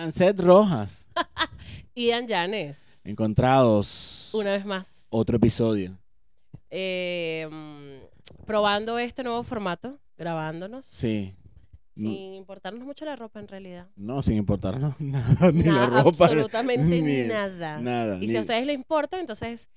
Janset Rojas. Ian Llanes. Encontrados. Una vez más. Otro episodio. Eh, mm, probando este nuevo formato, grabándonos. Sí. Sin importarnos mucho la ropa en realidad. No, sin importarnos nada, ni la ropa. absolutamente ni- nada. Nada. Y si a ustedes les importa, entonces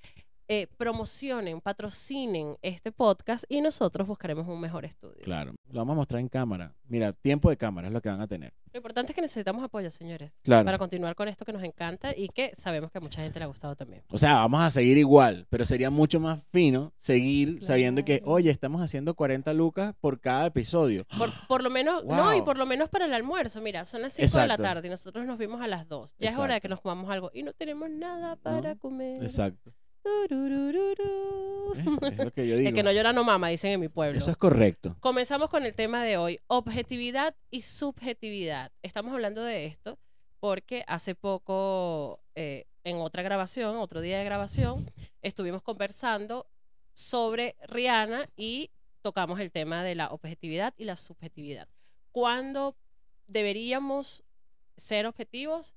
eh, promocionen, patrocinen este podcast y nosotros buscaremos un mejor estudio. Claro, lo vamos a mostrar en cámara. Mira, tiempo de cámara es lo que van a tener. Lo importante es que necesitamos apoyo, señores, Claro. para continuar con esto que nos encanta y que sabemos que a mucha gente le ha gustado también. O sea, vamos a seguir igual, pero sería mucho más fino seguir sabiendo que, oye, estamos haciendo 40 lucas por cada episodio. Por, por lo menos, no, y por lo menos para el almuerzo. Mira, son las 5 de la tarde y nosotros nos vimos a las 2. Ya es hora de que nos comamos algo y no tenemos nada para comer. Exacto. Es lo que yo digo. El que no llora no mama, dicen en mi pueblo. Eso es correcto. Comenzamos con el tema de hoy, objetividad y subjetividad. Estamos hablando de esto porque hace poco, eh, en otra grabación, otro día de grabación, estuvimos conversando sobre Rihanna y tocamos el tema de la objetividad y la subjetividad. ¿Cuándo deberíamos ser objetivos?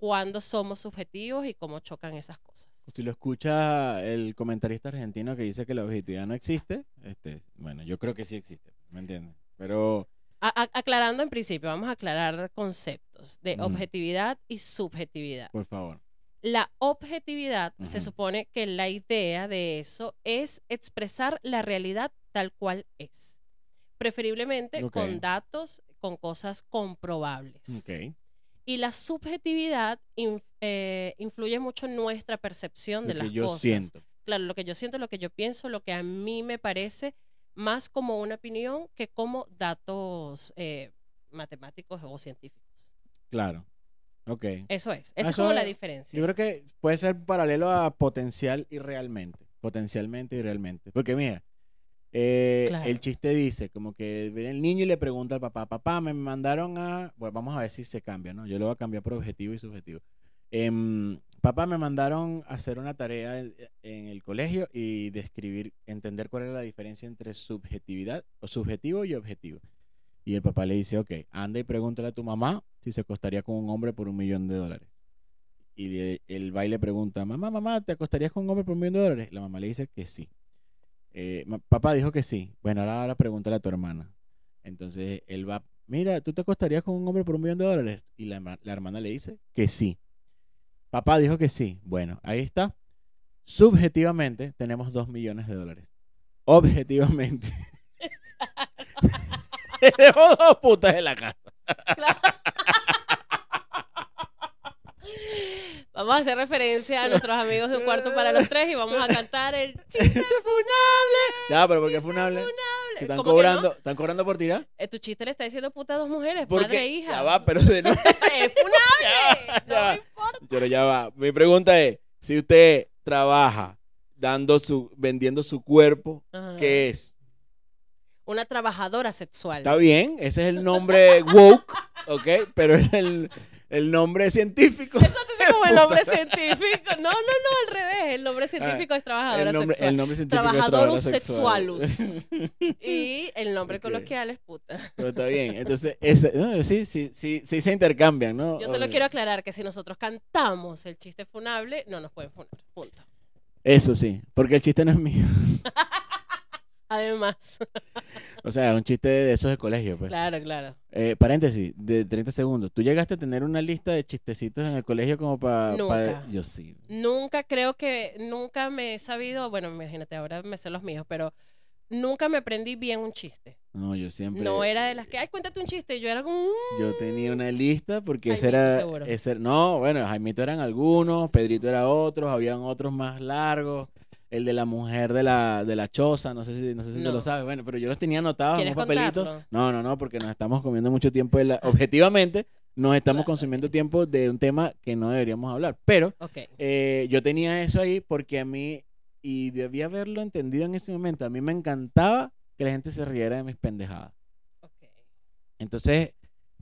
¿Cuándo somos subjetivos y cómo chocan esas cosas? Si lo escucha el comentarista argentino que dice que la objetividad no existe, este, bueno, yo creo que sí existe, ¿me entiendes? Pero A- aclarando en principio, vamos a aclarar conceptos de Ujú. objetividad y subjetividad. por favor. La objetividad se Ujú. supone que la idea de eso es expresar la realidad tal cual es. Preferiblemente Ok. con datos, con cosas comprobables. Ok. Y la subjetividad in- eh, influye mucho en nuestra percepción de Lo las que yo cosas. siento. Claro, lo que yo siento, lo que yo pienso, lo que a mí me parece más como una opinión que como datos eh, matemáticos o científicos. Clao Ok. Eso es. Esa es Eso como la es- diferencia. Yo creo que puede ser paralelo a potencial y realmente. Potencialmente y realmente. Porque mira, eh, Claro. el chiste dice, como que viene el niño y le pregunta al papá, papá, me mandaron a... Bueno, vamos a ver si se cambia, ¿no? Yo lo voy a cambiar por objetivo y subjetivo. Em, papá, me mandaron a hacer una tarea en, en el colegio y describir, entender cuál era la diferencia entre subjetividad o subjetivo y objetivo. Y el papá le dice, ok, anda y pregúntale a tu mamá si se acostaría con un hombre por un millón de dólares. Y de- el baile pregunta, mamá, mamá, ¿te acostarías con un hombre por un millón de dólares? La mamá le dice que sí. Eh, papá dijo que sí. Bueno, ahora, ahora pregúntale a tu hermana. Entonces él va, mira, ¿tú te acostarías con un hombre por un millón de dólares? Y la, la hermana le dice que sí. Papá dijo que sí. Bueno, ahí está. Subjetivamente tenemos dos millones de dólares. Objetivamente. tenemos dos putas en la casa. Vamos a hacer referencia a nuestros amigos de un cuarto para los tres y vamos a cantar el chiste funable. Ya, pero ¿por qué funable? Si están ¿Cómo que cobrando, están cobrando por tirar. Eh, tu chiste le está diciendo puta a dos mujeres, Porque madre e hija. ya va, pero de nuevo. es funable. Ya no va. me importa. Pero ya va. Mi pregunta es, si usted trabaja dando su, vendiendo su cuerpo, Ajá. ¿qué es? Una trabajadora sexual. Está bien, ese es el nombre woke, ¿ok? Pero el, el nombre científico. Eso te dice como el nombre científico. No, no, no, al revés. El nombre científico es trabajadora El nombre, sexual. el nombre científico es Trabajadorus trabajadora sexual. sexualus. y el nombre coloquial es puta. Pero está bien. Entonces, ese, no, sí, sí, sí, sí se intercambian, ¿no? Yo solo quiero aclarar que si nosotros cantamos el chiste funable, no nos pueden funar. Punto. Eso sí, porque el chiste no es mío. Además. O sea, es un chiste de esos de colegio, pues. claro, claro. Eh, paréntesis, de 30 segundos. ¿Tú llegaste a tener una lista de chistecitos en el colegio como para... Nunca. yo sí. Nunca creo que, nunca me he sabido, bueno, imagínate, ahora me sé los míos, pero nunca me aprendí bien un chiste. No, yo siempre... No era de las que, ay, cuéntate un chiste. Yo era como, "Mm". Yo tenía una lista porque ese era... seguro. ese- no, bueno, Jaimito eran algunos, Pedrito era otros, habían otros más largos. El de la mujer de la, de la choza, no sé si, no sé si te No. lo sabes. Bueno, pero yo los tenía anotados en un ¿Quieres papelito. contarlo? No, no, no, porque nos estamos comiendo mucho tiempo. de la- Objetivamente, nos estamos consumiendo tiempo de un tema que no deberíamos hablar. Pero. Eh, yo tenía eso ahí porque a mí, y debía haberlo entendido en ese momento, a mí me encantaba que la gente se riera de mis pendejadas. Entonces,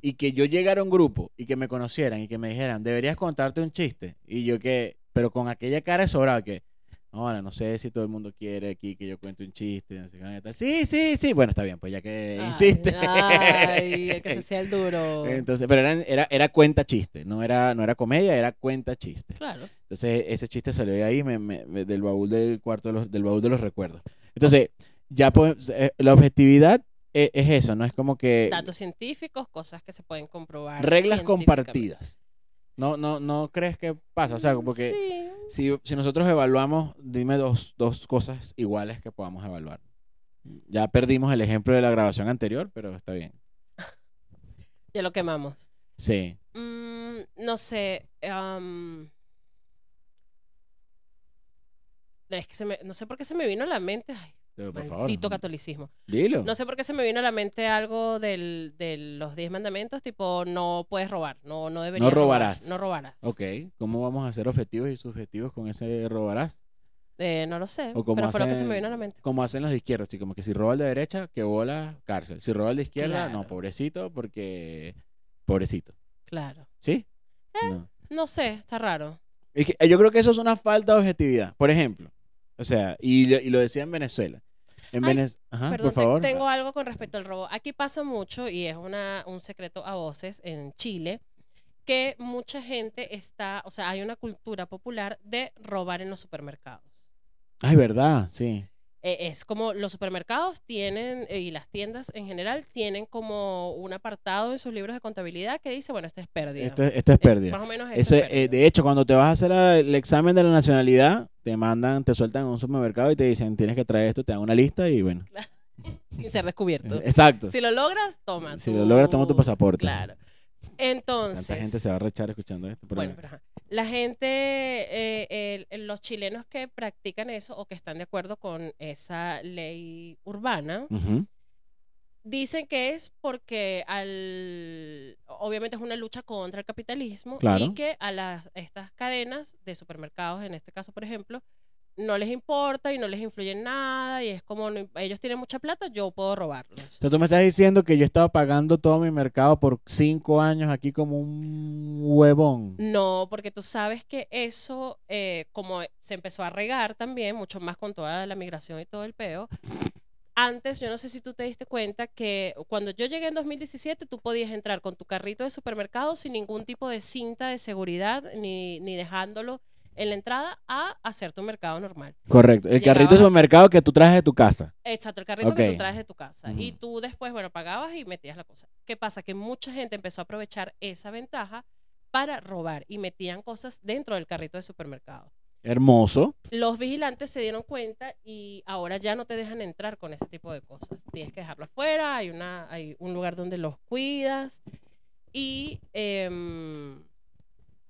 y que yo llegara a un grupo y que me conocieran y que me dijeran, deberías contarte un chiste. Y yo que, pero con aquella cara de sobrado que, Ahora, no sé si todo el mundo quiere aquí que yo cuente un chiste. no sé qué, tal. Sí, sí, sí. Bueno, está bien, pues ya que Ay, insiste. Ay, el que se hacía el duro. Entonces, pero era, era, era cuenta chiste, no era, no era comedia, era cuenta chiste. Claro. Entonces, ese chiste salió de ahí, me- me- me- del baúl del cuarto, de los, del baúl de los recuerdos. Entonces, ya pues, eh, la objetividad e- es, eso, ¿no? Es como que Datos científicos, cosas que se pueden comprobar. reglas compartidas. No, no, no crees que pasa, o sea, porque Sí. si, si nosotros evaluamos, dime dos, dos cosas iguales que podamos evaluar. Ya perdimos el ejemplo de la grabación anterior, pero está bien. Ya lo quemamos. Sí. Mm, no sé. es que se me- no sé por qué se me vino a la mente. Ay, Pero por maldito favor. catolicismo. Dilo. No sé por qué se me vino a la mente algo del, de los diez mandamientos, tipo no puedes robar, no, no deberías No robar, robarás. no robarás. Ok, ¿cómo vamos a ser objetivos y subjetivos con ese robarás? Eh, no lo sé, O como pero fue lo que se hacen- me vino a la mente. Como hacen los de izquierda, así como que si roba el de derecha, que bola, cárcel. Si roba el de izquierda, no, pobrecito, porque pobrecito. Claro. ¿Sí? Eh. No. No sé, está raro. Es que, eh, yo creo que eso es una falta de objetividad. Por ejemplo, o sea, y lo decía en Venezuela. En Ay, Venez- Ajá, Perdón, por favor. te- tengo algo con respecto al robo. Aquí pasa mucho y es una, un secreto a voces en Chile que mucha gente está, o sea, hay una cultura popular de robar en los supermercados. Ay, verdad, sí. Eh, es como los supermercados tienen, eh, y las tiendas en general, tienen como un apartado en sus libros de contabilidad que dice, bueno, esto es pérdida. Esto, es- esto es Eh, pérdida. más o menos esto Eso, es pérdida. de hecho, cuando te vas a hacer la- el examen de la nacionalidad, te mandan, te sueltan en un supermercado y te dicen, tienes que traer esto, te dan una lista y bueno. Sin ser descubierto. Exacto. Si lo logras, toma. Si lo logras, toma tu pasaporte. Claro. Entonces. Tanta gente se va a rechar escuchando esto. pero Bueno, pero ajá. La gente, eh, el- los chilenos que practican eso o que están de acuerdo con esa ley urbana, dicen que es porque al, obviamente es una lucha contra el capitalismo Claro. y que a las estas cadenas de supermercados, en este caso por ejemplo, no les importa y no les influye en nada y es como no- ellos tienen mucha plata, yo puedo robarlos. Sea, tú me estás diciendo que yo estaba pagando todo mi mercado por cinco años aquí como un huevón. No, porque tú sabes que eso, eh, como se empezó a regar también, mucho más con toda la migración y todo el peo. Antes, yo no sé si tú te diste cuenta que cuando yo llegué en 2017, tú podías entrar con tu carrito de supermercado sin ningún tipo de cinta de seguridad, ni, ni dejándolo en la entrada a hacer tu mercado normal. Correcto. El carrito de supermercado que tú traes de tu casa. Exacto, el carrito que tú traes de tu casa. Y tú después, bueno, pagabas y metías la cosa. ¿Qué pasa? Que mucha gente empezó a aprovechar esa ventaja para robar y metían cosas dentro del carrito de supermercado. Hermoso. Los vigilantes se dieron cuenta y ahora ya no te dejan entrar con ese tipo de cosas. Tienes que dejarlo afuera, hay, una, hay un lugar donde los cuidas y em,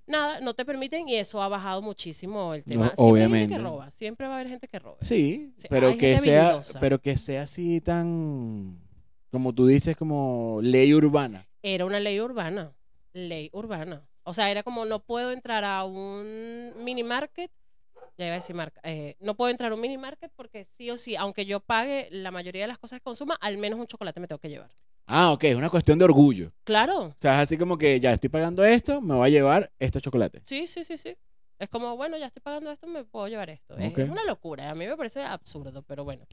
nada, no te permiten y eso ha bajado muchísimo el tema. No, Siempre hay obviamente. gente que roba, siempre va a haber gente que roba. Sí, pero hay que sea, habilidosa. pero que sea así tan, como tú dices, como ley urbana. Era una ley urbana, ley urbana. O sea, era como no puedo entrar a un mini market, ya iba a decir marca, eh, no puedo entrar a un mini market porque sí o sí, aunque yo pague la mayoría de las cosas que consuma, al menos un chocolate me tengo que llevar. Ah, ok, es una cuestión de orgullo. Claro, O sea, es así como que ya estoy pagando esto, me voy a llevar estos chocolates. sí, sí, sí, sí. Es como, bueno, ya estoy pagando esto, me puedo llevar esto. Es- una locura, a mí me parece absurdo, pero bueno,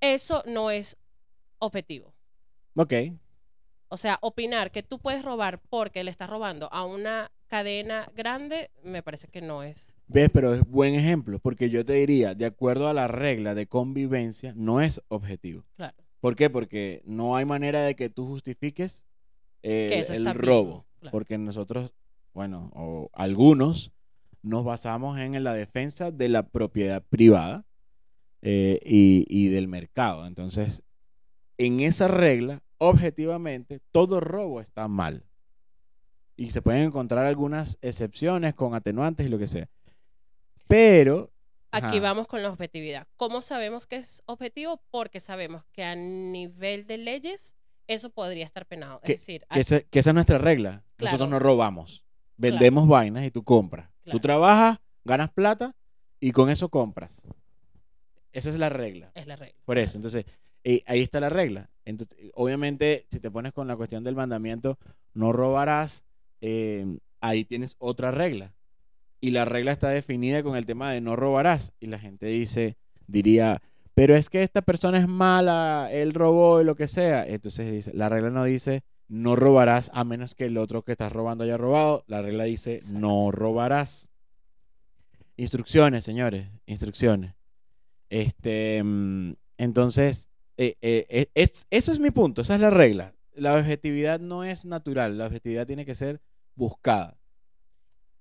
eso no es objetivo. Ok. O sea, opinar que tú puedes robar porque le estás robando a una cadena grande, me parece que no es. ¿Ves? Pero es buen ejemplo, porque yo te diría, de acuerdo a la regla de convivencia, no es objetivo. Claro. ¿Por qué? Porque no hay manera de que tú justifiques eh, Que el robo. claro. Porque nosotros, bueno, o algunos, nos basamos en la defensa de la propiedad privada eh, y, y del mercado. Entonces, en esa regla, objetivamente, todo robo está mal. Y se pueden encontrar algunas excepciones con atenuantes y lo que sea. Pero... Aquí ajá, vamos con la objetividad. ¿Cómo sabemos que es objetivo? Porque sabemos que a nivel de leyes eso podría estar penado. Es decir, Que, esa, que esa es nuestra regla. Claro. Nosotros no robamos. Vendemos vainas y tú compras. Tú trabajas, ganas plata y con eso compras. Esa es la regla. es la regla. Por eso, entonces, eh, ahí está la regla. Entonces, obviamente, si te pones con la cuestión del mandamiento, no robarás, eh, ahí tienes otra regla. Y la regla está definida con el tema de no robarás. Y la gente dice, diría, pero es que esta persona es mala, él robó y lo que sea. Entonces dice, la regla no dice no robarás a menos que el otro que estás robando haya robado. La regla dice no robarás. Instrucciones, señores, instrucciones. Este, mm, entonces, eh, eh, eh, es, eso es mi punto, esa es la regla. La objetividad no es natural, la objetividad tiene que ser buscada.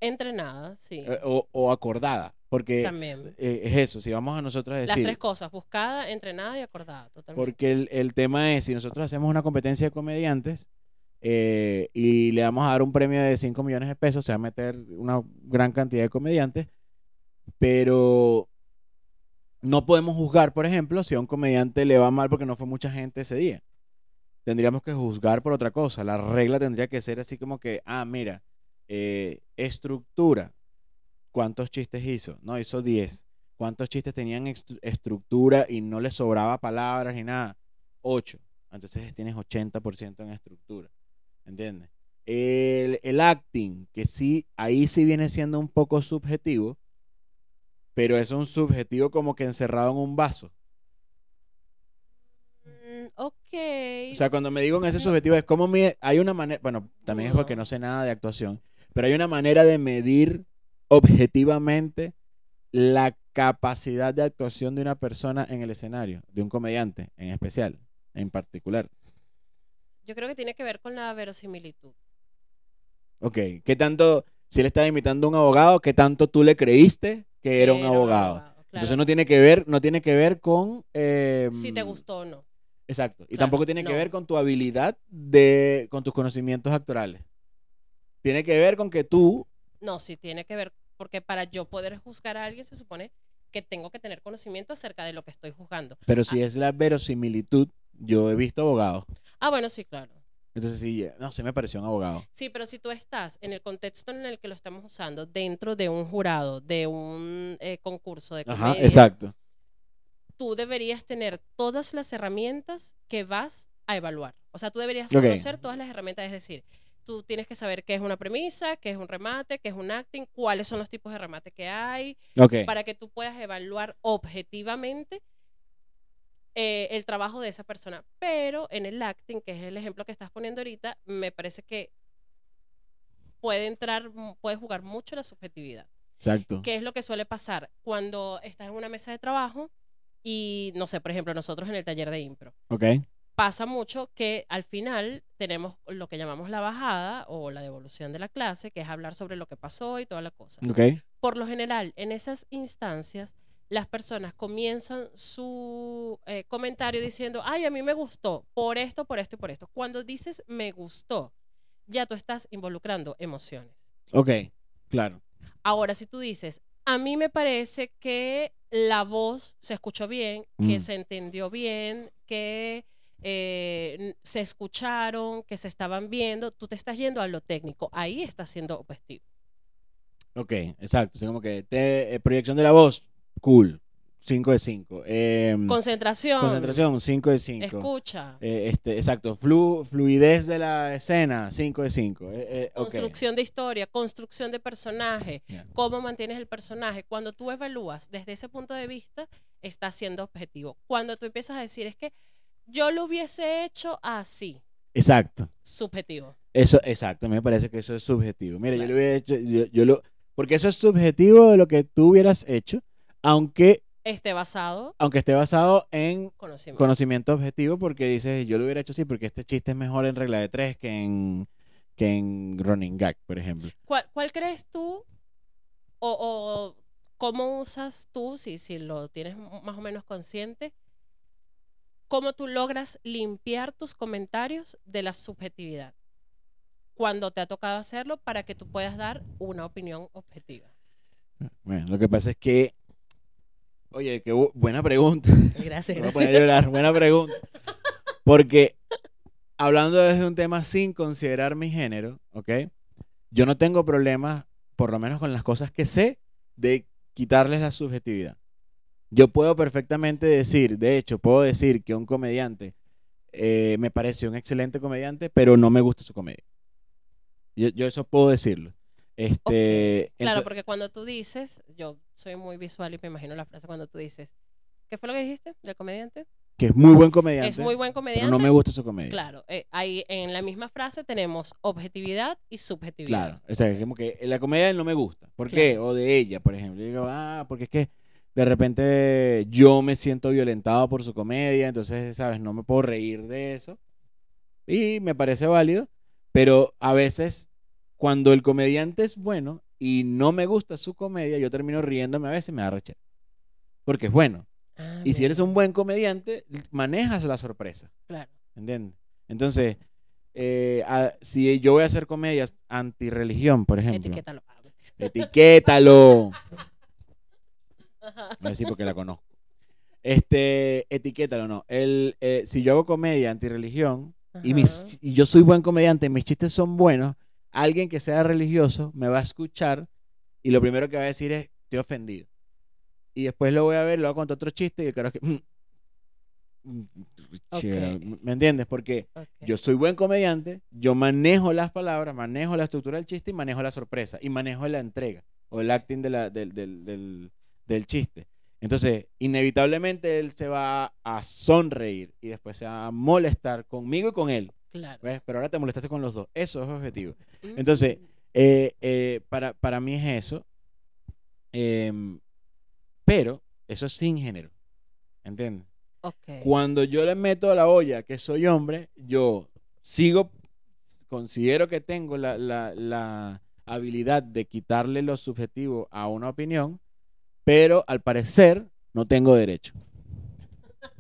Entrenada, sí. o, o, acordada. Porque También. es eso, si vamos a nosotros a decir... Las tres cosas, buscada, entrenada y acordada, totalmente. Porque el, el tema es, si nosotros hacemos una competencia de comediantes, eh, y le vamos a dar un premio de 5 millones de pesos, se va a meter una gran cantidad de comediantes, pero no podemos juzgar, por ejemplo, si a un comediante le va mal porque no fue mucha gente ese día. Tendríamos que juzgar por otra cosa. La regla tendría que ser así como que, ah, mira, eh, estructura. ¿Cuántos chistes hizo? No, hizo 10. ¿Cuántos chistes tenían estructura y no le sobraba palabras ni nada? 8. Entonces tienes 80% en estructura. ¿Entiendes? El, el, acting, que sí, ahí sí viene siendo un poco subjetivo, pero es un subjetivo como que encerrado en un vaso. Mm, ok. O sea, cuando me digo en ese subjetivo es como mi, hay una manera, bueno, también es porque no sé nada de actuación, pero hay una manera de medir objetivamente la capacidad de actuación de una persona en el escenario, de un comediante en especial, en particular. Yo creo que tiene que ver con la verosimilitud. Ok, ¿qué tanto, si él estaba imitando a un abogado, qué tanto tú le creíste que era un abogado? claro. Entonces no tiene que ver, no tiene que ver con... Eh, si te gustó o no. Exacto. Y tampoco tiene no. que ver con tu habilidad de, con tus conocimientos actorales. Tiene que ver con que tú... No, sí tiene que ver, porque para yo poder juzgar a alguien se supone que tengo que tener conocimiento acerca de lo que estoy juzgando. Pero si ah. es la verosimilitud, yo he visto abogados. Ah, bueno, sí, claro. Entonces sí, no, se me pareció un abogado. Sí, pero si tú estás en el contexto en el que lo estamos usando, dentro de un jurado, de un eh, concurso de comedia, Ajá, exacto. tú deberías tener todas las herramientas que vas a evaluar. O sea, tú deberías okay. conocer todas las herramientas, es decir, tú tienes que saber qué es una premisa, qué es un remate, qué es un acting, cuáles son los tipos de remate que hay, okay. para que tú puedas evaluar objetivamente eh, el trabajo de esa persona. Pero en el acting, que es el ejemplo que estás poniendo ahorita, me parece que puede entrar, puede jugar mucho la subjetividad. Exacto. ¿Qué es lo que suele pasar cuando estás en una mesa de trabajo y, no sé, por ejemplo, nosotros en el taller de impro? Ok. Pasa mucho que al final tenemos lo que llamamos la bajada o la devolución de la clase, que es hablar sobre lo que pasó y toda la cosa. Ok. Por lo general, en esas instancias, las personas comienzan su eh, comentario diciendo, ay, a mí me gustó por esto, por esto y por esto. Cuando dices me gustó, ya tú estás involucrando emociones. Ok, claro. Ahora, si tú dices, a mí me parece que la voz se escuchó bien, que Mm. se entendió bien, que eh, se escucharon, que se estaban viendo, tú te estás yendo a lo técnico. Ahí estás siendo objetivo. Ok, exacto. Así como que te- eh, proyección de la voz, cool. 5 de 5. Concentración. concentración, 5 de 5. Escucha. este, exacto. Flu, fluidez de la escena, 5 de 5. Eh, ok. Construcción de historia, construcción de personaje, cómo mantienes el personaje. Cuando tú evalúas desde ese punto de vista, estás siendo objetivo. Cuando tú empiezas a decir es que yo lo hubiese hecho así, Exacto. subjetivo. Eso, exacto. A mí me parece que eso es subjetivo. Mira, yo lo hubiera hecho, yo, yo lo, porque eso es subjetivo de lo que tú hubieras hecho, aunque, Esté basado aunque esté basado en en conocimiento. conocimiento objetivo, porque dices, yo lo hubiera hecho así, porque este chiste es mejor en regla de tres que en, que en running gag, por ejemplo. ¿Cuál, cuál crees tú o, o cómo usas tú, si, si lo tienes más o menos consciente, cómo tú logras limpiar tus comentarios de la subjetividad cuando te ha tocado hacerlo para que tú puedas dar una opinión objetiva? Bueno, lo que pasa es que, oye, qué bu- buena pregunta. Gracias, Me voy a poner a llorar, buena pregunta. Porque hablando desde un tema sin considerar mi género, ¿ok? Yo no tengo problemas, por lo menos con las cosas que sé, de quitarles la subjetividad. Yo puedo perfectamente decir, de hecho, puedo decir que un comediante eh, me pareció un excelente comediante, pero no me gusta su comedia. Yo, yo eso puedo decirlo. Este, Claro, porque cuando tú dices, yo soy muy visual y me imagino la frase cuando tú dices, ¿qué fue lo que dijiste del comediante? que es muy buen comediante. Es muy buen pero comediante. no me gusta su comedia. Claro, eh, ahí en la misma frase tenemos objetividad y subjetividad. Claro, o sea, es como que la comedia de él no me gusta. ¿Por qué? O de ella, por ejemplo. Yo digo, ah, porque es que de repente yo me siento violentado por su comedia, entonces, ¿sabes? No me puedo reír de eso. Y me parece válido, pero a veces cuando el comediante es bueno y no me gusta su comedia, yo termino riéndome a veces y me da rechera. Porque es bueno. Ah, Y si eres un buen comediante, manejas la sorpresa. Claro. ¿Entiendes? Entonces, eh, a- si yo voy a hacer comedias antirreligión, por ejemplo, Etiquétalo. Ah, etiquétalo. Voy a decir porque la conozco. Este, etiquétalo, no. El, eh, si yo hago comedia antirreligión y, mis, y yo soy buen comediante, mis chistes son buenos, alguien que sea religioso me va a escuchar y lo primero que va a decir es, estoy ofendido. Y después lo voy a ver, lo voy a contar otro chiste y el carajo que... "Mm, mm, Ok. che, ¿Me entiendes? Porque yo soy buen comediante, yo manejo las palabras, manejo la estructura del chiste y manejo la sorpresa y manejo la entrega o el acting de la- del, del- del- del chiste. Entonces, inevitablemente él se va a sonreír y después se va a molestar conmigo y con él. Claro. ¿ves? Pero ahora te molestaste con los dos. Eso es objetivo. Mm. Entonces, eh, eh, para, para mí es eso. Em, pero eso es sin género. ¿Entiendes? Ok. Cuando yo le meto a la olla que soy hombre, yo sigo, considero que tengo la, la- la habilidad de quitarle lo subjetivo a una opinión, pero al parecer no tengo derecho.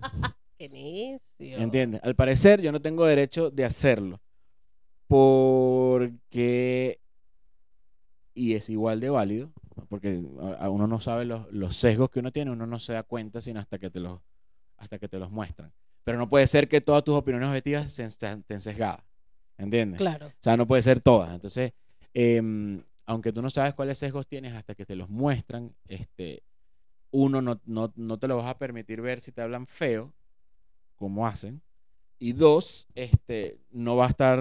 Qué necio. ¿Entiendes? Al parecer yo no tengo derecho de hacerlo. Porque, y es igual de válido, porque a- uno no sabe los, los sesgos que uno tiene, uno no se da cuenta sino hasta que te los, hasta que te los muestran. Pero no puede ser que todas tus opiniones objetivas estén sesgadas. ¿Entiendes? Claro. O sea, no puede ser todas. Entonces, em, aunque tú no sabes cuáles sesgos tienes hasta que te los muestran, este, uno, no, no, no te lo vas a permitir ver si te hablan feo, como hacen. Y dos, este, no va a estar,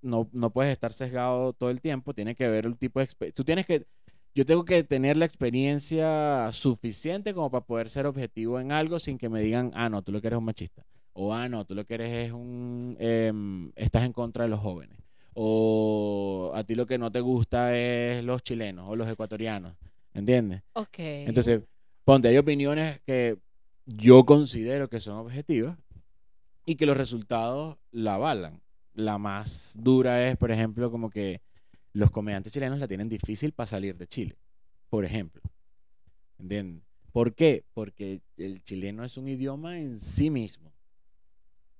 no, no puedes estar sesgado todo el tiempo, tiene que haber un tipo de experiencia. Tú tienes que, yo tengo que tener la experiencia suficiente como para poder ser objetivo en algo sin que me digan, ah, no, tú lo que eres un machista. O, ah, no, tú lo que eres es un, em, estás en contra de los jóvenes. O a ti lo que no te gusta es los chilenos o los ecuatorianos. ¿Entiendes? Ok. Entonces, ponte, hay opiniones que yo considero que son objetivas y que los resultados la avalan. La más dura es, por ejemplo, como que los comediantes chilenos la tienen difícil para salir de Chile, por ejemplo. ¿Entiendes? ¿Por qué? Porque el chileno es un idioma en sí mismo.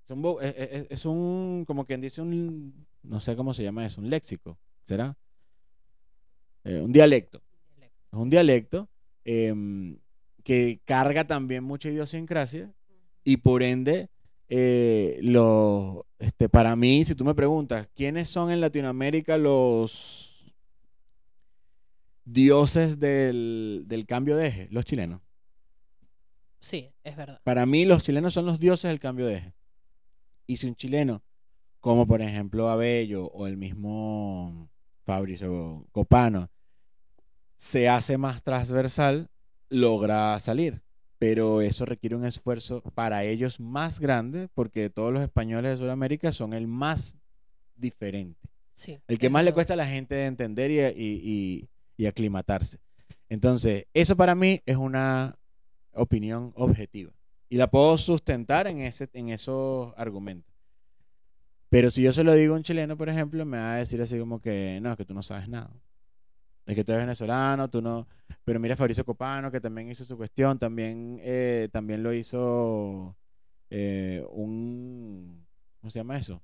Es un, es un, como quien dice un, no sé cómo se llama eso, un léxico, ¿será? Eh, un dialecto. Es un dialecto em, que carga también mucha idiosincrasia y por ende, eh, lo, este, para mí, si tú me preguntas, ¿quiénes son en Latinoamérica los dioses del, del cambio de eje? Los chilenos. Sí, es verdad. Para mí, los chilenos son los dioses del cambio de eje. Y si un chileno, como por ejemplo Abello o el mismo Fabricio Copano, se hace más transversal, logra salir. Pero eso requiere un esfuerzo para ellos más grande, porque todos los españoles de Sudamérica son el más diferente. Sí. El que más le cuesta a la gente de entender y, y- y- y aclimatarse. Entonces, eso para mí es una opinión objetiva. Y la puedo sustentar en, ese, en esos argumentos. Pero si yo se lo digo a un chileno, por ejemplo, me va a decir así como que, no, es que tú no sabes nada. Es que tú eres venezolano, tú no... Pero mira Fabricio Copano, que también hizo su cuestión, también, eh, también lo hizo eh, un... ¿Cómo se llama eso?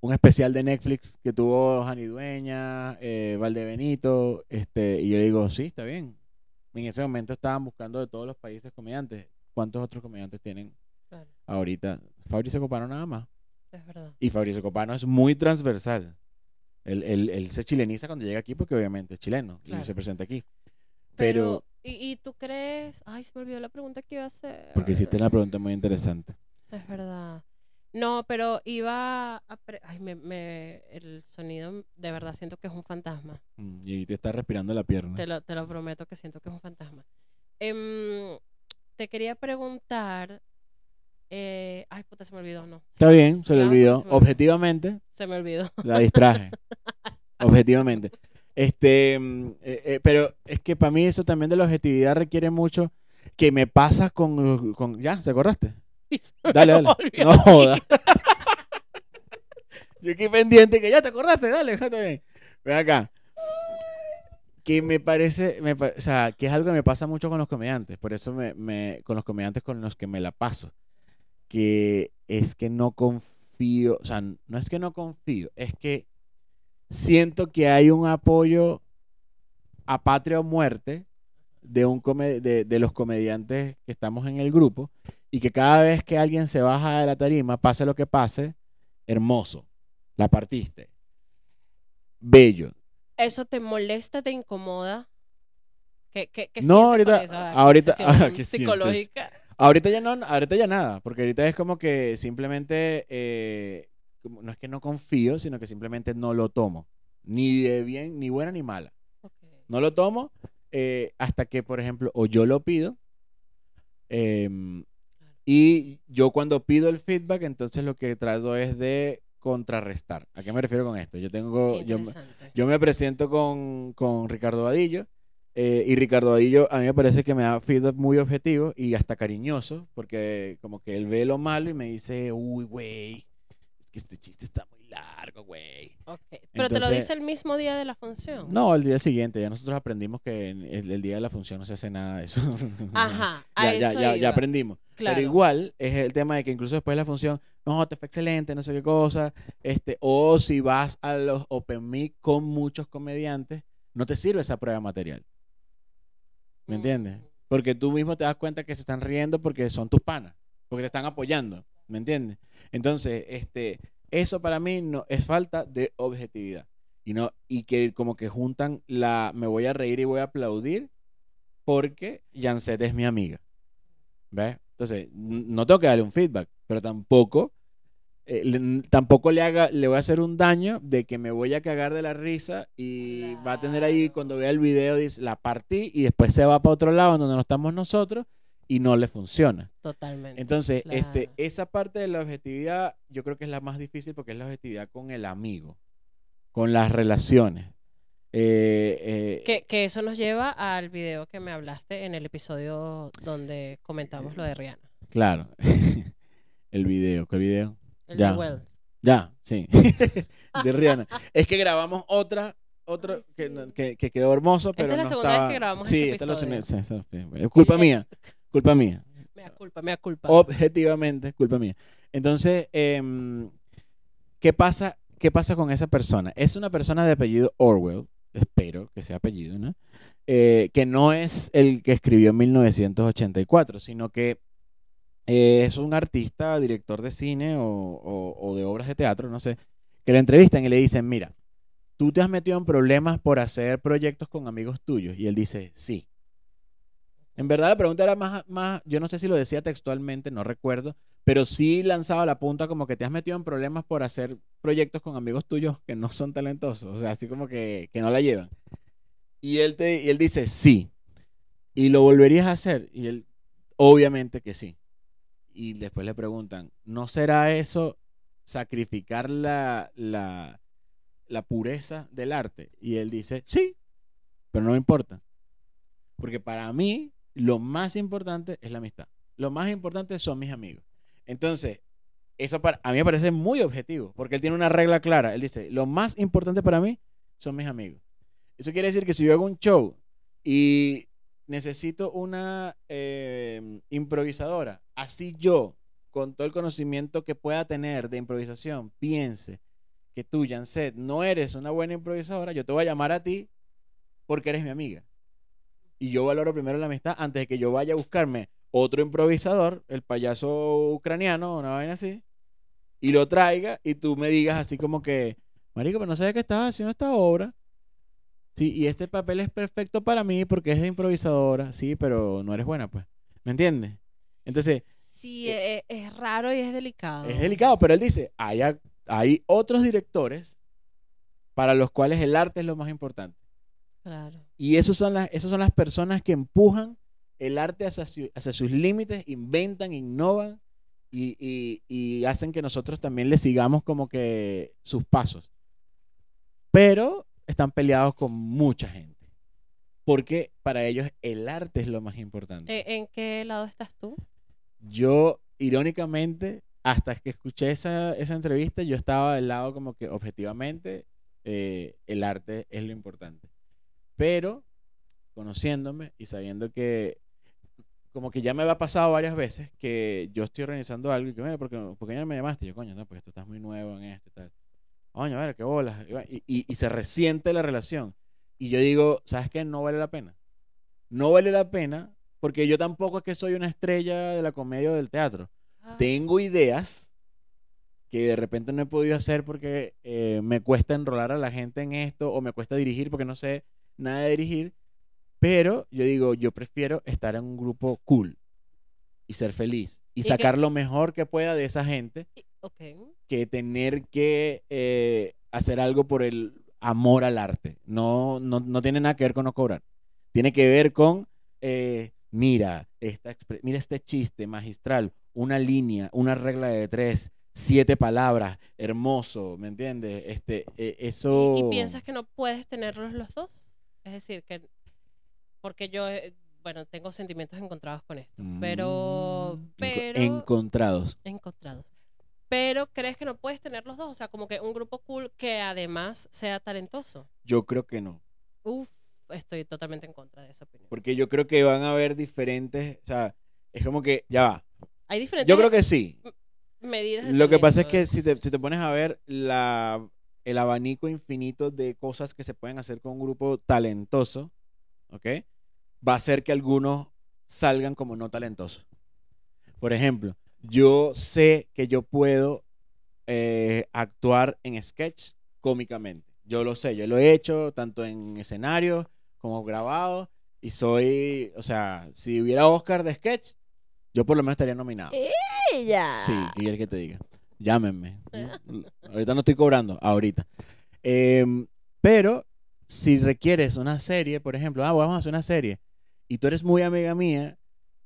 un especial de Netflix que tuvo Jani Dueña, eh, Valdebenito, este, y yo digo, sí, está bien. En ese momento estaban buscando de todos los países comediantes. ¿Cuántos otros comediantes tienen Claro, ahorita? Fabricio Copano nada más. es verdad. Y Fabricio Copano es muy transversal. Él, él- él se chileniza cuando llega aquí porque obviamente es chileno Claro. y se presenta aquí. Pero, Pero, ¿y, y tú crees? Ay, se me olvidó la pregunta que iba a hacer. porque hiciste una pregunta muy interesante. Es verdad. No, pero iba a... pre- Ay, me, me- el sonido de verdad siento que es un fantasma. Mm, Y te está respirando la pierna. Te lo, te lo prometo que siento que es un fantasma. Em, te quería preguntar... eh, ay, puta, se me olvidó, no. Está bien, se le olvidó. se me olvidó. Objetivamente, Se me olvidó. la distraje. Objetivamente. Este, mm, eh, eh, pero es que para mí eso también de la objetividad requiere mucho que me pasa con, con ya, ¿se acordaste? Se Dale, dale. No joda. Yo aquí pendiente que ya te acordaste, dale, está bien. Ven acá. Que me parece, me o sea, que es algo que me pasa mucho con los comediantes, por eso me, me- con los comediantes con los que me la paso, que es que no confío, o sea, no es que no confío, es que siento que hay un apoyo a patria o muerte de, un come- de, de los comediantes que estamos en el grupo y que cada vez que alguien se baja de la tarima, pase lo que pase, hermoso, la partiste, bello. ¿Eso te molesta, te incomoda? ¿Qué, qué, qué No, con ahorita- esa ahorita- ah, ¿qué sientes? Ahorita ya no, ahorita ya nada, porque ahorita es como que simplemente, eh, no es que no confío, sino que simplemente no lo tomo, ni de bien, ni buena ni mala. No lo tomo eh, hasta que, por ejemplo, o yo lo pido, em, y yo cuando pido el feedback, entonces lo que trato es de contrarrestar. ¿A qué me refiero con esto? Yo tengo, yo, yo me presento con, con Ricardo Vadillo, eh, y Ricardo Vadillo a mí me parece que me da feedback muy objetivo y hasta cariñoso, porque como que él ve lo malo y me dice, uy, güey, es que este chiste está muy largo, güey. Ok. Pero te lo dice el mismo día de la función. No, el día siguiente, ya nosotros aprendimos que en el, el día de la función no se hace nada de eso. Ajá, a ya, ya, ya, aprendimos. Claro. Pero igual es el tema de que incluso después de la función, no, te fue excelente, no sé qué cosa. Este, o si vas a los Open Mic con muchos comediantes, no te sirve esa prueba material. ¿Me entiendes? Porque tú mismo te das cuenta que se están riendo porque son tus panas, porque te están apoyando. ¿Me entiendes? Entonces, este, eso para mí no es falta de objetividad. Y no, y que como que juntan la me voy a reír y voy a aplaudir porque Janset es mi amiga. ¿Ves? Entonces, no tengo que darle un feedback, pero tampoco eh, le, tampoco le haga le voy a hacer un daño de que me voy a cagar de la risa y va a tener ahí cuando vea el video dice la partí y después se va para otro lado donde no estamos nosotros y no le funciona. Totalmente. Entonces, este, esa parte de la objetividad yo creo que es la más difícil porque es la objetividad con el amigo, con las relaciones. Eh, eh, Que, que eso nos lleva al video que me hablaste en el episodio donde comentamos lo de Rihanna. Claro. el video, ¿qué video? El Ya. de Well. Ya, sí. de Rihanna. Es que grabamos otra, otra Ay, que, quedó hermoso, Esta pero es la no segunda vez estaba- que grabamos sí, este esta es la sí, culpa mía, culpa mía. Me da culpa, me da culpa. Objetivamente, culpa mía. Entonces, em, ¿qué pasa, ¿qué pasa con esa persona? Es una persona de apellido Orwell, espero que sea apellido, ¿no? Eh, que no es el que escribió en 1984, sino que eh, es un artista, director de cine o, de obras de teatro, no sé, que le entrevistan y le dicen, mira, tú te has metido en problemas por hacer proyectos con amigos tuyos. Y él dice, sí. En verdad la pregunta era más, más, yo no sé si lo decía textualmente, no recuerdo, pero sí lanzaba la punta como que te has metido en problemas por hacer proyectos con amigos tuyos que no son talentosos, o sea, así como que, que no la llevan. Y él, te, y él dice, sí. ¿Y lo volverías a hacer? Y él, obviamente que sí. Y después le preguntan, ¿no será eso sacrificar la, la, pureza del arte? Y él dice, sí, pero no me importa. Porque para mí lo más importante es la amistad. Lo más importante son mis amigos. Entonces, eso para, a mí me parece muy objetivo, porque él tiene una regla clara. Él dice, lo más importante para mí son mis amigos. Eso quiere decir que si yo hago un show y necesito una eh, improvisadora, así yo, con todo el conocimiento que pueda tener de improvisación, piense que tú, Janset, no eres una buena improvisadora, yo te voy a llamar a ti porque eres mi amiga. Y yo valoro primero la amistad antes de que yo vaya a buscarme otro improvisador, el payaso ucraniano, una vaina así, y lo traiga y tú me digas así como que, Marico, pero no sabes que estás haciendo esta obra. Sí, y este papel es perfecto para mí porque es de improvisadora, sí, pero no eres buena, pues. ¿Me entiendes? Entonces, Sí, e- es, raro y es delicado. Es delicado, pero él dice, hay, hay otros directores para los cuales el arte es lo más importante. Claro. Y esos son las, esas son las personas que empujan el arte hacia, su- hacia sus límites, inventan, innovan y, y- y hacen que nosotros también le sigamos como que sus pasos. Pero están peleados con mucha gente. Porque para ellos el arte es lo más importante. ¿E- ¿En qué lado estás tú? Yo, irónicamente, hasta que escuché esa, esa entrevista, yo estaba del lado como que objetivamente eh, el arte es lo importante. Pero, conociéndome y sabiendo que, como que ya me había pasado varias veces, que yo estoy organizando algo y que, bueno, ¿por qué, por qué ya me llamaste? Y yo, coño, no, porque tú estás muy nuevo en esto y tal. Coño, a ver, qué bolas. Y- y- y se resiente la relación. Y yo digo, ¿sabes qué? No vale la pena. No vale la pena porque yo tampoco es que soy una estrella de la comedia o del teatro. Ah, Tengo ideas que de repente no he podido hacer porque eh, me cuesta enrolar a la gente en esto o me cuesta dirigir porque no sé nada de dirigir. Pero yo digo, yo prefiero estar en un grupo cool y ser feliz y ¿Y qué- sacar lo mejor que pueda de esa gente que tener que eh, hacer algo por el amor al arte. No, no, no tiene nada que ver con no cobrar. Tiene que ver con, eh, mira, esta, mira este chiste magistral, una línea, una regla de tres, siete palabras, hermoso, ¿me entiendes? Este, eh, eso... ¿Y, y piensas que no puedes tenerlos los dos? Es decir, que. Porque yo, eh, bueno, tengo sentimientos encontrados con esto. Pero. Mm, Pero. Encontrados. encontrados. Pero crees que no puedes tener los dos, o sea, como que un grupo cool que además sea talentoso. Yo creo que no. Uf, estoy totalmente en contra de esa opinión. Porque yo creo que van a haber diferentes, o sea, es como que, ya va. Hay diferentes Yo creo que sí. medidas. Lo que pasa es que si te, si te pones a ver la, el abanico infinito de cosas que se pueden hacer con un grupo talentoso, ¿ok? Va a hacer que algunos salgan como no talentosos. Por ejemplo, yo sé que yo puedo eh, actuar en sketch cómicamente. Yo lo sé, yo lo he hecho tanto en escenario como grabado. Y soy, o sea, si hubiera Oscar de sketch, yo por lo menos estaría nominado. Ella. Sí, ¿qué quieres que te diga? Llámenme. ahorita no estoy cobrando, ahorita. Em, pero si requieres una serie, por ejemplo, ah, vamos a hacer una serie, y tú eres muy amiga mía,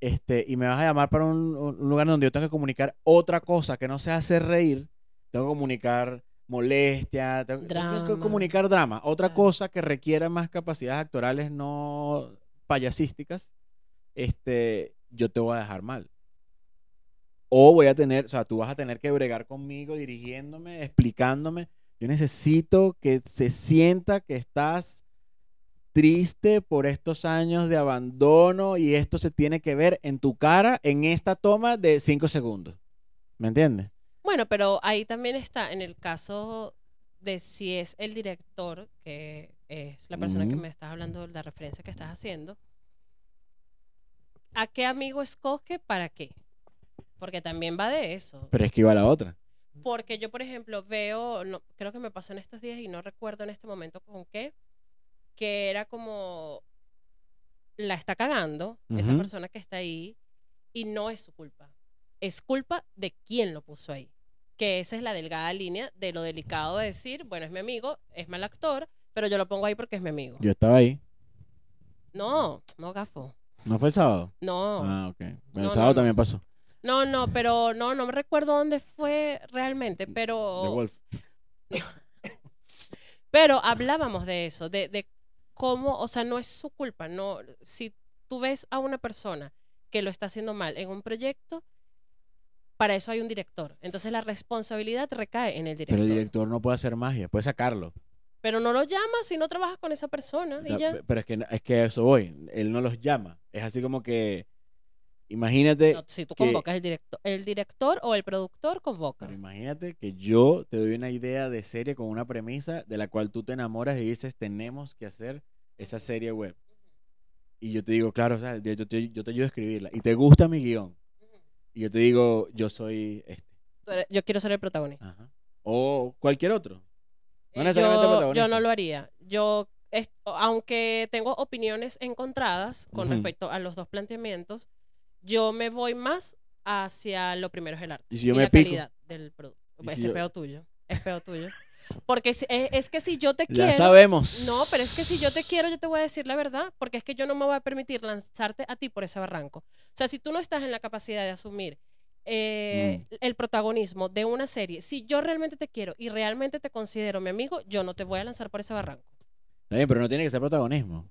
este, y me vas a llamar para un, un lugar donde yo tengo que comunicar otra cosa que no sea hacer reír, tengo que comunicar molestia, tengo, tengo que comunicar drama, otra Claro. cosa que requiera más capacidades actorales no payasísticas, este, yo te voy a dejar mal. O voy a tener, o sea, tú vas a tener que bregar conmigo, dirigiéndome, explicándome. Yo necesito que se sienta que estás triste por estos años de abandono y esto se tiene que ver en tu cara en esta toma de cinco segundos. ¿Me entiendes? Bueno, pero ahí también está, en el caso de si es el director, que es la persona que me estás hablando, la referencia que estás haciendo, ¿a qué amigo escoge para qué? Porque también va de eso. Pero es que iba la otra. Porque yo, por ejemplo, veo, no, creo que me pasó en estos días y no recuerdo en este momento con qué, que era como la está cagando esa persona que está ahí y no es su culpa. Es culpa de quien lo puso ahí. Que esa es la delgada línea de lo delicado de decir, bueno, es mi amigo, es mal actor, pero yo lo pongo ahí porque es mi amigo. Yo estaba ahí. No, no, gafo. ¿No fue el sábado? No. Ah, ok. Bueno, No, el sábado no. también pasó. No, no, pero no, no me recuerdo dónde fue realmente, The pero Wolf. Pero hablábamos de eso, de, de cómo, o sea, no es su culpa, no, si tú ves a una persona que lo está haciendo mal en un proyecto, para eso hay un director. Entonces la responsabilidad recae en el director. Pero el director no puede hacer magia, puede sacarlo. Pero no lo llamas si no trabajas con esa persona y ya. Pero es que, es que a eso voy. Él no los llama. Es así como que, imagínate, No, si tú que- convocas el director, el director o el productor convoca. pero imagínate que yo te doy una idea de serie con una premisa de la cual tú te enamoras y dices, tenemos que hacer esa serie web. Y yo te digo, claro, o sea, yo te, yo te ayudo a escribirla. Y te gusta mi guion. Y yo te digo, yo soy este. Yo quiero ser el protagonista. Ajá. O cualquier otro. No Eh, necesariamente yo, protagonista. yo no lo haría. Yo, es- aunque tengo opiniones encontradas con respecto a los dos planteamientos, yo me voy más hacia lo primero es el arte ¿Y si yo y me la pico? calidad del producto. ¿Y si Ese yo- es peo tuyo. Es peo tuyo. Porque es, es que si yo te Ya quiero. sabemos. No, pero es que si yo te quiero, yo te voy a decir la verdad, porque es que yo no me voy a permitir lanzarte a ti por ese barranco. O sea, si tú no estás en la capacidad de asumir eh, Mm. el protagonismo de una serie, si yo realmente te quiero y realmente te considero mi amigo, yo no te voy a lanzar por ese barranco. Está bien, pero no tiene que ser protagonismo.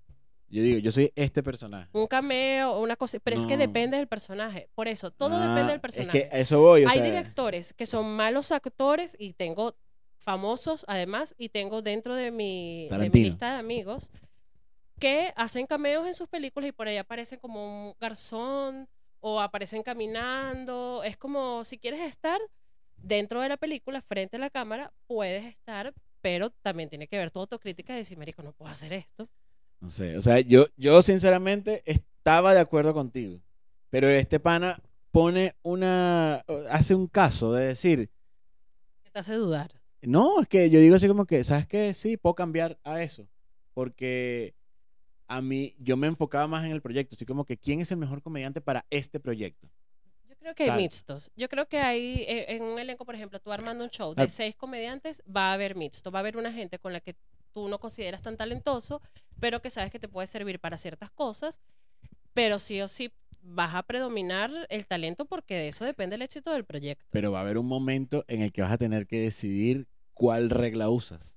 Yo digo, yo soy este personaje. Un cameo, una cosa, pero es que depende del personaje. Por eso, todo Ah, depende del Es personaje. que a eso voy, o Hay sea, directores que son malos actores y tengo famosos además y tengo dentro de mi, de lista de amigos que hacen cameos en sus películas y por ahí aparecen como un garzón o aparecen caminando. Es como si quieres estar dentro de la película, frente a la cámara, puedes estar, pero también tiene que ver tu autocrítica y decir, Marico, no puedo hacer esto. No sé, o sea, yo, yo sinceramente estaba de acuerdo contigo. Pero este pana pone una. hace un caso de decir. ¿Qué te hace dudar? No, es que yo digo así como que, ¿sabes qué? Sí, puedo cambiar a eso. Porque a mí, yo me enfocaba más en el proyecto. Así como que, ¿quién es el mejor comediante para este proyecto? Yo creo que hay Tal. mixtos. Yo creo que hay, eh, en un elenco, por ejemplo, tú armando un show de seis comediantes, va a haber mixto. Va a haber una gente con la que tú no consideras tan talentoso, pero que sabes que te puede servir para ciertas cosas, pero sí o sí vas a predominar el talento porque de eso depende el éxito del proyecto. Pero va a haber un momento en el que vas a tener que decidir cuál regla usas.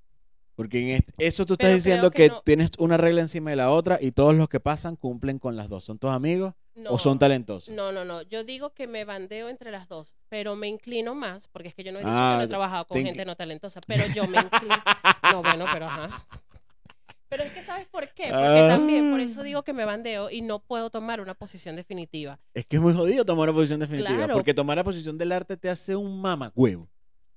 Porque en eso tú estás Pero diciendo que, que no- tienes una regla encima de la otra y todos los que pasan cumplen con las dos. ¿Son tus amigos o son No, talentosos? No, no, no. Yo digo que me bandeo entre las dos, pero me inclino más, porque es que yo no he dicho Ah, que no he trabajado con te gente no talentosa, pero yo me inclino. No, bueno, pero ajá. Pero es que ¿sabes por qué? Porque Ah. también, por eso digo que me bandeo y no puedo tomar una posición definitiva. Es que es muy jodido tomar una posición definitiva. Claro. Porque tomar la posición del arte te hace un mamacuevo.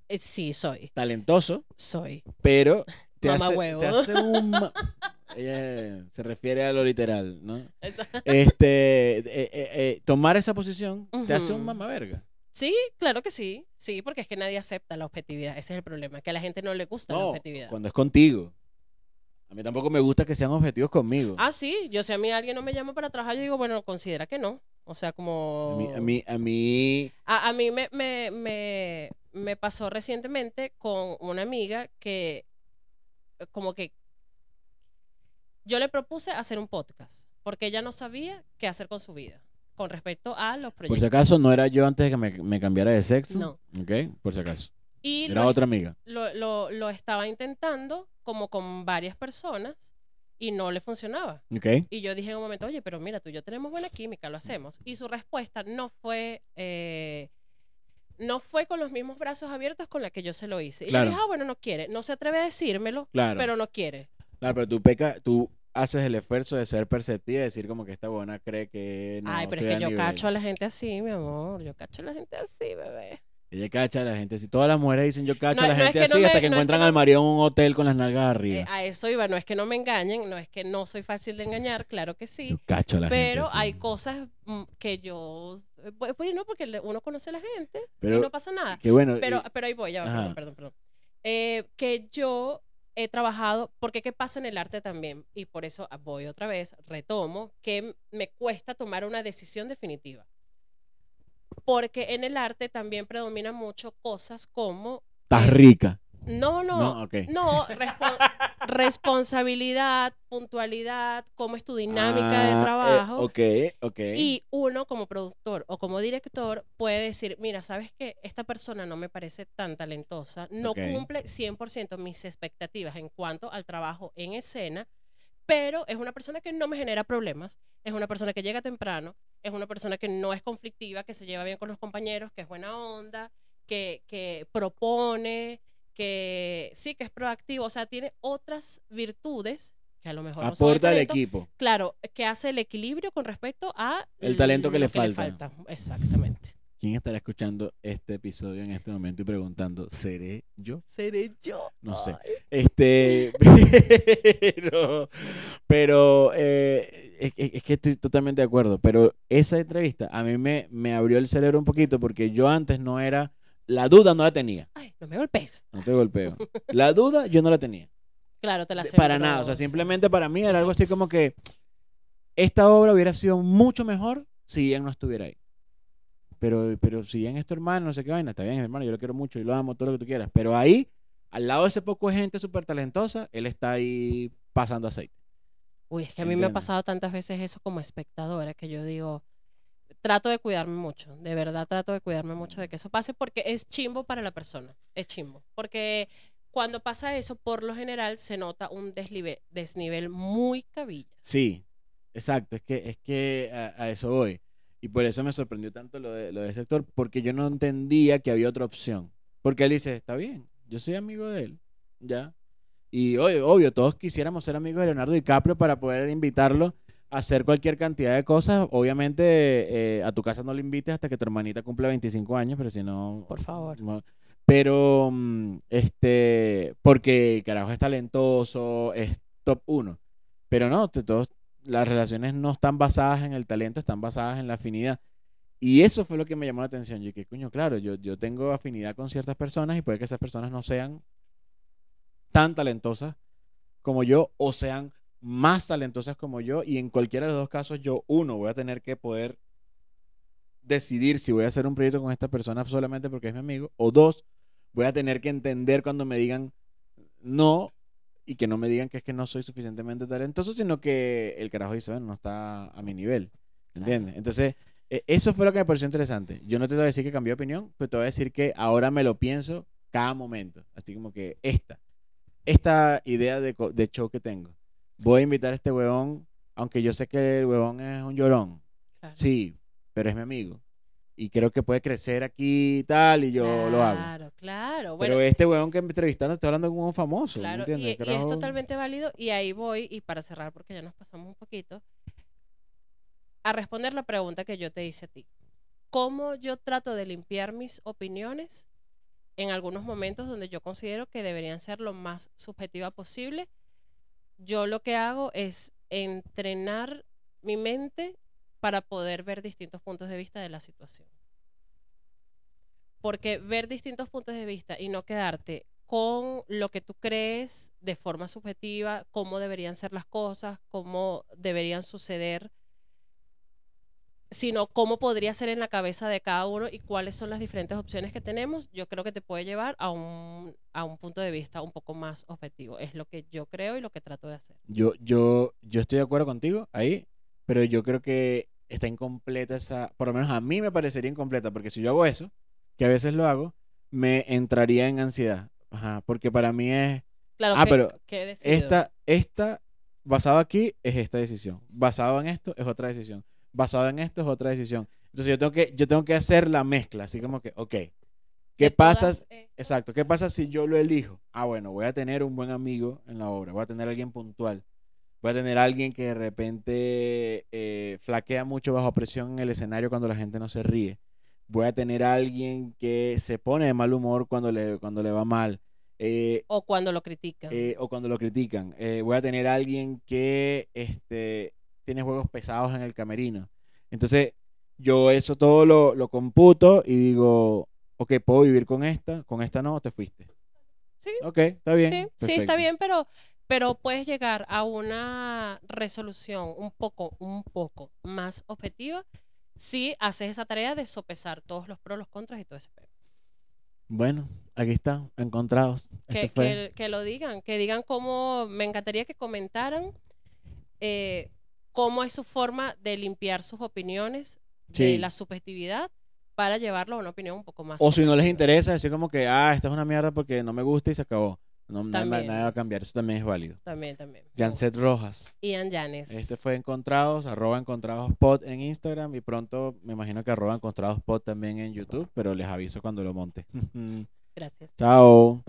Eh, sí, soy, Talentoso, soy. pero te, hace, Mamahuevo. te hace un... ma- Ella se refiere a lo literal, ¿no? Este, eh, eh, eh, tomar esa posición te hace un Ujú. mamaverga. Sí, claro que sí. Sí, porque es que nadie acepta la objetividad. Ese es el problema, que a la gente no le gusta la No, objetividad. cuando es contigo. A mí tampoco me gusta que sean objetivos conmigo. Ah, sí, yo si a mí alguien no me llama para trabajar, yo digo, bueno, considera que no. O sea, como... A mí, a mí, a mí- A, a mí me, me, me, me pasó recientemente con una amiga que como que yo le propuse hacer un podcast porque ella no sabía qué hacer con su vida con respecto a los proyectos. por si acaso, no era yo antes de que me, me cambiara de sexo. No. Ok, por si acaso. Y Era otra amiga. lo, lo, lo estaba intentando como con varias personas y no le funcionaba. Y yo dije en un momento, oye, pero mira, tú y yo tenemos buena química, lo hacemos. Y su respuesta no fue, eh, no fue con los mismos brazos abiertos con la que yo se lo hice. Y Claro. yo dije, ah, bueno, no quiere. No se atreve a decírmelo, Claro. pero no quiere. Claro, pero tú peca, tú haces el esfuerzo de ser perceptiva y decir como que esta buena cree que no Ay, pero es que yo nivel. cacho a la gente así, mi amor. Yo cacho a la gente así, bebé. Ella cacha a la gente así. Todas las mujeres dicen yo cacho No, a la no es gente no así me- hasta que no es que encuentran al marido en un hotel con las nalgas arriba. Eh, a eso iba. No es que no me engañen, no es que no soy fácil de engañar, claro que sí. yo cacho a la Pero gente hay cosas mm, que yo... eh, Pues no, porque uno conoce a la gente Pero- y no pasa nada. Que bueno. Pero, y- pero ahí voy, ya va, Ajá. perdón, perdón, perdón. Eh, que yo he trabajado, porque qué pasa en el arte también, y por eso voy otra vez, retomo, que me cuesta tomar una decisión definitiva. Porque en el arte también predomina mucho cosas como, estás eh, rica. no, no, No, ok. no, respo- responsabilidad, puntualidad, cómo es tu dinámica Ah, de eh, trabajo. ok, ok. Y uno como productor o como director puede decir, mira, ¿sabes qué? Esta persona no me parece tan talentosa, no Ok. cumple 100% mis expectativas en cuanto al trabajo en escena, pero es una persona que no me genera problemas, es una persona que llega temprano, es una persona que no es conflictiva, que se lleva bien con los compañeros, que es buena onda, que, que propone, que sí, que es proactivo, o sea, tiene otras virtudes que a lo mejor no Aporta al talento, equipo. Claro, que hace el equilibrio con respecto a El talento que le falta. Exactamente. ¿Quién estará escuchando este episodio en este momento y preguntando, ¿seré yo? ¿Seré yo? No sé. Ay. Este, pero, pero eh, es, que estoy totalmente de acuerdo. Pero esa entrevista a mí me, me abrió el cerebro un poquito porque yo antes no era, la duda no la tenía. Ay, no me golpees. No te golpeo. La duda yo no la tenía. Claro, te la aseguro. para nada. O sea, simplemente para mí era algo así como que esta obra hubiera sido mucho mejor si Ian no estuviera ahí. Pero, pero si en esto, hermano, no sé qué vaina, está bien, hermano, yo lo quiero mucho y lo amo, todo lo que tú quieras. Pero ahí, al lado de ese poco de gente súper talentosa, él está ahí pasando aceite. Uy, es que a mí me ha pasado tantas veces eso como espectadora que yo digo, trato de cuidarme mucho, de verdad trato de cuidarme mucho de que eso pase porque es chimbo para la persona, es chimbo. Porque cuando pasa eso, por lo general se nota un desnivel, desnivel muy cabilla. Sí, exacto, es que, es que a, a eso voy. Y por eso me sorprendió tanto lo de, lo de ese actor, porque yo no entendía que había otra opción. Porque él dice, está bien, yo soy amigo de él, ya. Y obvio, obvio, todos quisiéramos ser amigos de Leonardo DiCaprio para poder invitarlo a hacer cualquier cantidad de cosas. Obviamente, eh, a tu casa no le invites hasta que tu hermanita cumpla 25 años, pero si no... Por favor. no. Pero, mm, este, porque el carajo es talentoso, es top uno. Pero no, todos, las relaciones no están basadas en el talento, están basadas en la afinidad. Y eso fue lo que me llamó la atención. Yo que, coño, claro, yo, yo tengo afinidad con ciertas personas y puede que esas personas no sean tan talentosas como yo o sean más talentosas como yo. Y en cualquiera de los dos casos, yo, uno, voy a tener que poder decidir si voy a hacer un proyecto con esta persona solamente porque es mi amigo. O dos, voy a tener que entender cuando me digan no y que no me digan que es que no soy suficientemente talentoso, sino que el carajo dice, bueno, no está a mi nivel. ¿Entiendes? Entonces, eh, eso fue lo que me pareció interesante. Yo no te voy a decir que cambié de opinión, pero te voy a decir que ahora me lo pienso cada momento. Así como que esta, esta idea de, de show que tengo. Voy a invitar a este huevón, aunque yo sé que el huevón es un llorón. Claro. Sí, pero es mi amigo. Y creo que puede crecer aquí y tal, y yo lo hago. Claro, claro. Bueno, Pero este huevón que me entrevistaron está hablando con un famoso. ¿me Claro, y, y es totalmente válido. Y ahí voy, y para cerrar, porque ya nos pasamos un poquito, a responder la pregunta que yo te hice a ti. ¿Cómo yo trato de limpiar mis opiniones en algunos momentos donde yo considero que deberían ser lo más subjetiva posible? Yo lo que hago es entrenar mi mente para poder ver distintos puntos de vista de la situación. Porque ver distintos puntos de vista y no quedarte con lo que tú crees de forma subjetiva, cómo deberían ser las cosas, cómo deberían suceder, sino cómo podría ser en la cabeza de cada uno y cuáles son las diferentes opciones que tenemos, yo creo que te puede llevar a un, a un punto de vista un poco más objetivo. Es lo que yo creo y lo que trato de hacer. Yo, yo, yo estoy de acuerdo contigo ahí, pero yo creo que está incompleta esa, por lo menos a mí me parecería incompleta, porque si yo hago eso, que a veces lo hago, me entraría en ansiedad. Ajá, porque para mí es, Claro, Ah, que, pero que esta, esta, basado aquí es esta decisión, basado en esto es otra decisión, basado en esto es otra decisión. Entonces yo tengo que, yo tengo que hacer la mezcla, así como que, ok, ¿qué pasa? Exacto. ¿Qué pasa si yo lo elijo? Ah, bueno, voy a tener un buen amigo en la obra, voy a tener alguien puntual, voy a tener alguien que de repente eh, flaquea mucho bajo presión en el escenario cuando la gente no se ríe. Voy a tener alguien que se pone de mal humor cuando le, cuando le va mal. Eh, O cuando lo critican. eh, o cuando lo critican. Voy a tener alguien que este, tiene juegos pesados en el camerino. Entonces, yo eso todo lo, lo computo y digo, ok, puedo vivir con esta, con esta no, te fuiste. Sí. Ok, está bien. Sí, está bien, pero, pero puedes llegar a una resolución un poco, un poco más objetiva si haces esa tarea de sopesar todos los pros, los contras y todo ese pedo. Bueno, aquí está, encontrados. Que, lo digan, que digan cómo, me encantaría que comentaran eh, cómo es su forma de limpiar sus opiniones de la subjetividad para llevarlo a una opinión un poco más. O si no les interesa, decir como que, ah, esto es una mierda porque no me gusta y se acabó. No, nada, va a cambiar, eso también es válido. También, también. Janset Rojas. Ian Yanes. Este fue Encontrados, arroba Encontrados Pod en Instagram y pronto me imagino que arroba Encontrados Pod también en YouTube, pero les aviso cuando lo monte. Gracias. Chao.